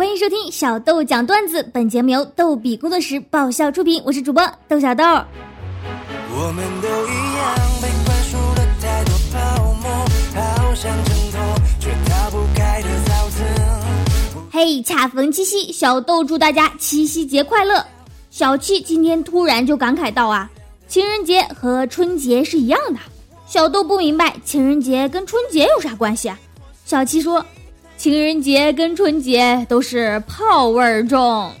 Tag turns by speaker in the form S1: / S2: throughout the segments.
S1: 欢迎收听小豆讲段子，本节目由逗比工作室爆笑出品，我是主播豆小豆。我们都一样被灌输了太多泡沫，好像挣脱却逃不开的沼泽。嘿，恰逢七夕，小豆祝大家七夕节快乐。小七今天突然就感慨道啊，情人节和春节是一样的。小豆不明白情人节跟春节有啥关系啊？小七说。情人节跟春节都是炮味儿重。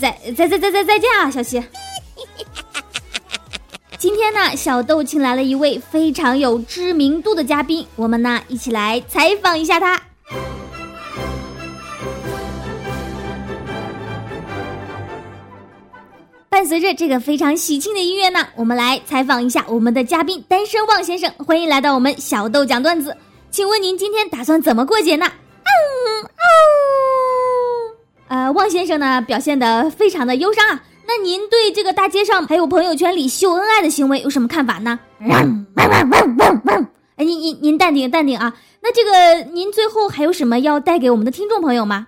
S1: 再再再再再再见啊，小七。今天呢，小豆请来了一位非常有知名度的嘉宾，我们呢一起来采访一下他。伴随着这个非常喜庆的音乐呢，我们来采访一下我们的嘉宾单身汪先生，欢迎来到我们小豆讲段子。请问您今天打算怎么过节呢？嗯哦，呃，汪先生呢表现的非常的忧伤啊。那您对这个大街上还有朋友圈里秀恩爱的行为有什么看法呢？哎，您您您淡定淡定啊。那这个您最后还有什么要带给我们的听众朋友吗？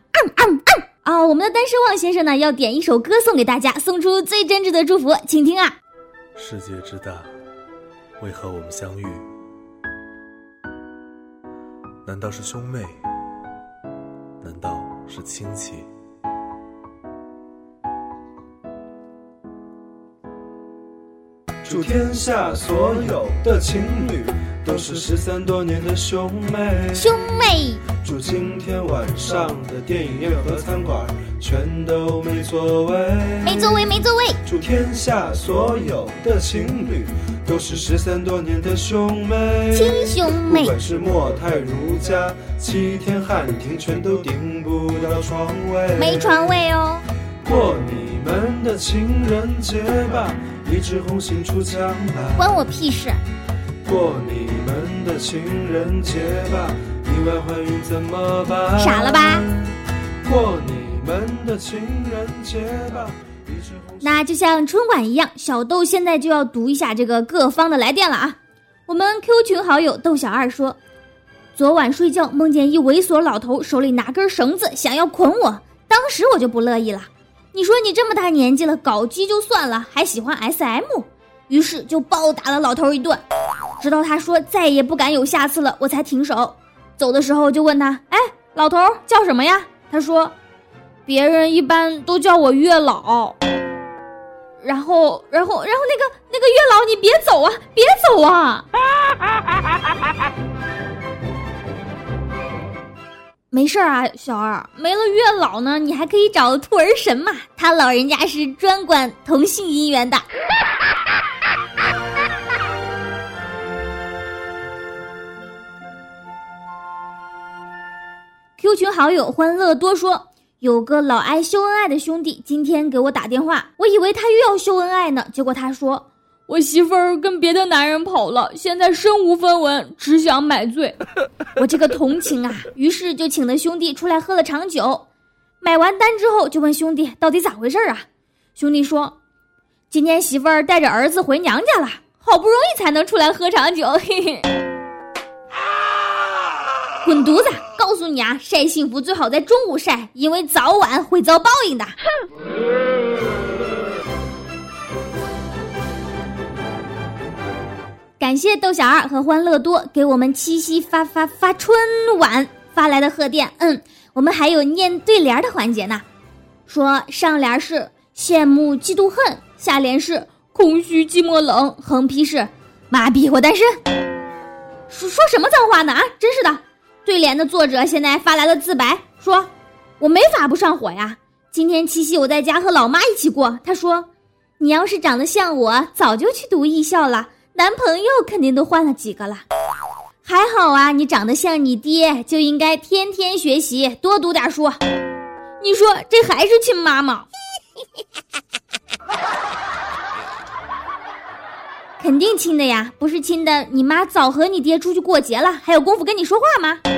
S1: 啊，我们的单身汪先生呢要点一首歌送给大家，送出最真挚的祝福，请听啊。
S2: 世界之大，为何我们相遇？难道是兄妹？难道是亲戚？
S3: 祝天下所有的情侣都是失散多年的兄妹。
S1: 兄妹。
S3: 祝今天晚上的电影院和餐馆全都没座位。
S1: 没座位，没座位。
S3: 祝天下所有的情侣都是失散多年的兄妹。
S1: 亲兄妹。
S3: 不管是莫泰如家、七天汉庭，全都订不到床位。
S1: 没床位哦。
S3: 过你们的情人节吧。一枝红杏出墙来，
S1: 关我屁事！
S3: 过你们的情人节吧，意外怀孕怎么办？
S1: 傻了吧？
S3: 过你们的情人节吧。
S1: 那就像春晚一样，小豆现在就要读一下这个各方的来电了啊！我们 Q 群好友豆小二说，昨晚睡觉梦见一猥琐老头手里拿根绳子想要捆我，当时我就不乐意了。你说你这么大年纪了，搞基就算了，还喜欢 SM，于是就暴打了老头一顿，直到他说再也不敢有下次了，我才停手。走的时候就问他，哎，老头叫什么呀？他说，别人一般都叫我月老。然后，然后，然后那个那个月老，你别走啊，别走啊！没事儿啊，小二，没了月老呢，你还可以找兔儿神嘛，他老人家是专管同性姻缘的。Q 群好友欢乐多说，有个老爱秀恩爱的兄弟，今天给我打电话，我以为他又要秀恩爱呢，结果他说。我媳妇儿跟别的男人跑了，现在身无分文，只想买醉。我这个同情啊，于是就请了兄弟出来喝了场酒。买完单之后，就问兄弟到底咋回事啊？兄弟说，今天媳妇儿带着儿子回娘家了，好不容易才能出来喝场酒。嘿嘿，滚犊子！告诉你啊，晒幸福最好在中午晒，因为早晚会遭报应的。哼感谢豆小二和欢乐多给我们七夕发发发春晚发来的贺电。嗯，我们还有念对联的环节呢。说上联是羡慕嫉妒恨，下联是空虚寂寞冷，横批是妈逼我单身。说说什么脏话呢啊！真是的。对联的作者现在发来了自白，说我没法不上火呀。今天七夕我在家和老妈一起过。他说，你要是长得像我，早就去读艺校了。男朋友肯定都换了几个了，还好啊，你长得像你爹，就应该天天学习，多读点书。你说这还是亲妈吗？肯定亲的呀，不是亲的，你妈早和你爹出去过节了，还有功夫跟你说话吗？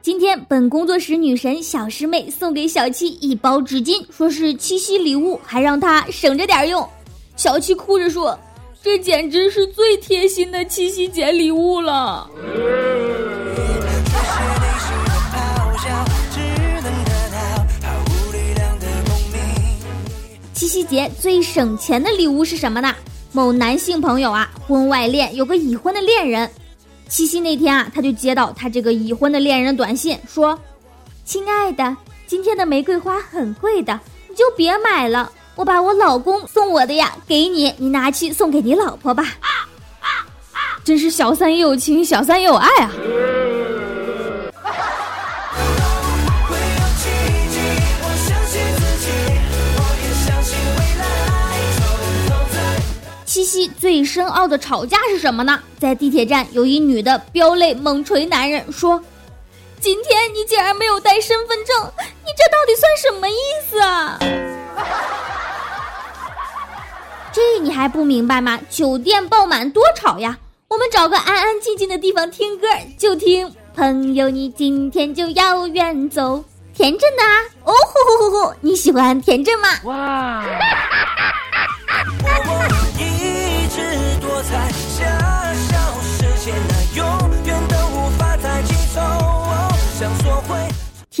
S1: 今天本工作室女神小师妹送给小七一包纸巾，说是七夕礼物，还让她省着点用。小七哭着说：“这简直是最贴心的七夕节礼物了。”夕节最省钱的礼物是什么呢？某男性朋友啊，婚外恋有个已婚的恋人，七夕那天啊，他就接到他这个已婚的恋人短信，说：“亲爱的，今天的玫瑰花很贵的，你就别买了，我把我老公送我的呀给你，你拿去送给你老婆吧。”真是小三也有情，小三也有爱啊！七夕最深奥的吵架是什么呢？在地铁站，有一女的飙泪猛捶男人，说：“今天你竟然没有带身份证，你这到底算什么意思啊？” 这你还不明白吗？酒店爆满多吵呀！我们找个安安静静的地方听歌，就听《朋友你今天就要远走》，田震的啊！哦吼吼吼吼！你喜欢田震吗？哇！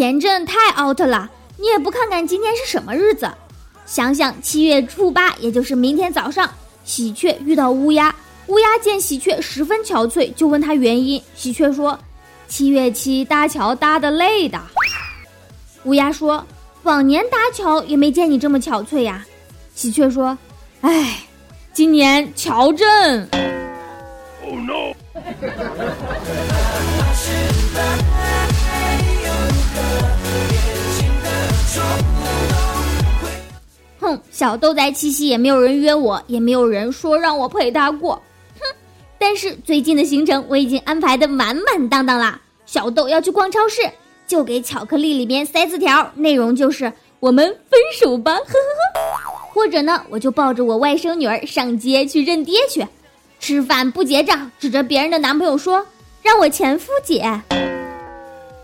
S1: 田震太 out 了，你也不看看今天是什么日子？想想七月初八，也就是明天早上，喜鹊遇到乌鸦，乌鸦见喜鹊十分憔悴，就问他原因。喜鹊说：“七月七搭桥搭的累的。”乌鸦说：“往年搭桥也没见你这么憔悴呀。”喜鹊说：“哎，今年桥震。” Oh no！小豆在七夕也没有人约我，也没有人说让我陪他过。哼，但是最近的行程我已经安排的满满当当啦。小豆要去逛超市，就给巧克力里面塞字条，内容就是我们分手吧，呵呵呵。或者呢，我就抱着我外甥女儿上街去认爹去。吃饭不结账，指着别人的男朋友说：“让我前夫结。”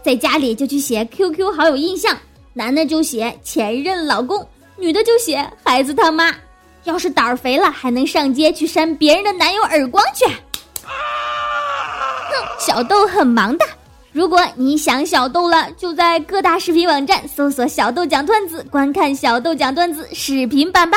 S1: 在家里就去写 QQ 好友印象，男的就写前任老公，女的就写孩子他妈。要是胆儿肥了，还能上街去扇别人的男友耳光去。哼，小豆很忙的。如果你想小豆了，就在各大视频网站搜索“小豆讲段子”，观看小豆讲段子视频版吧。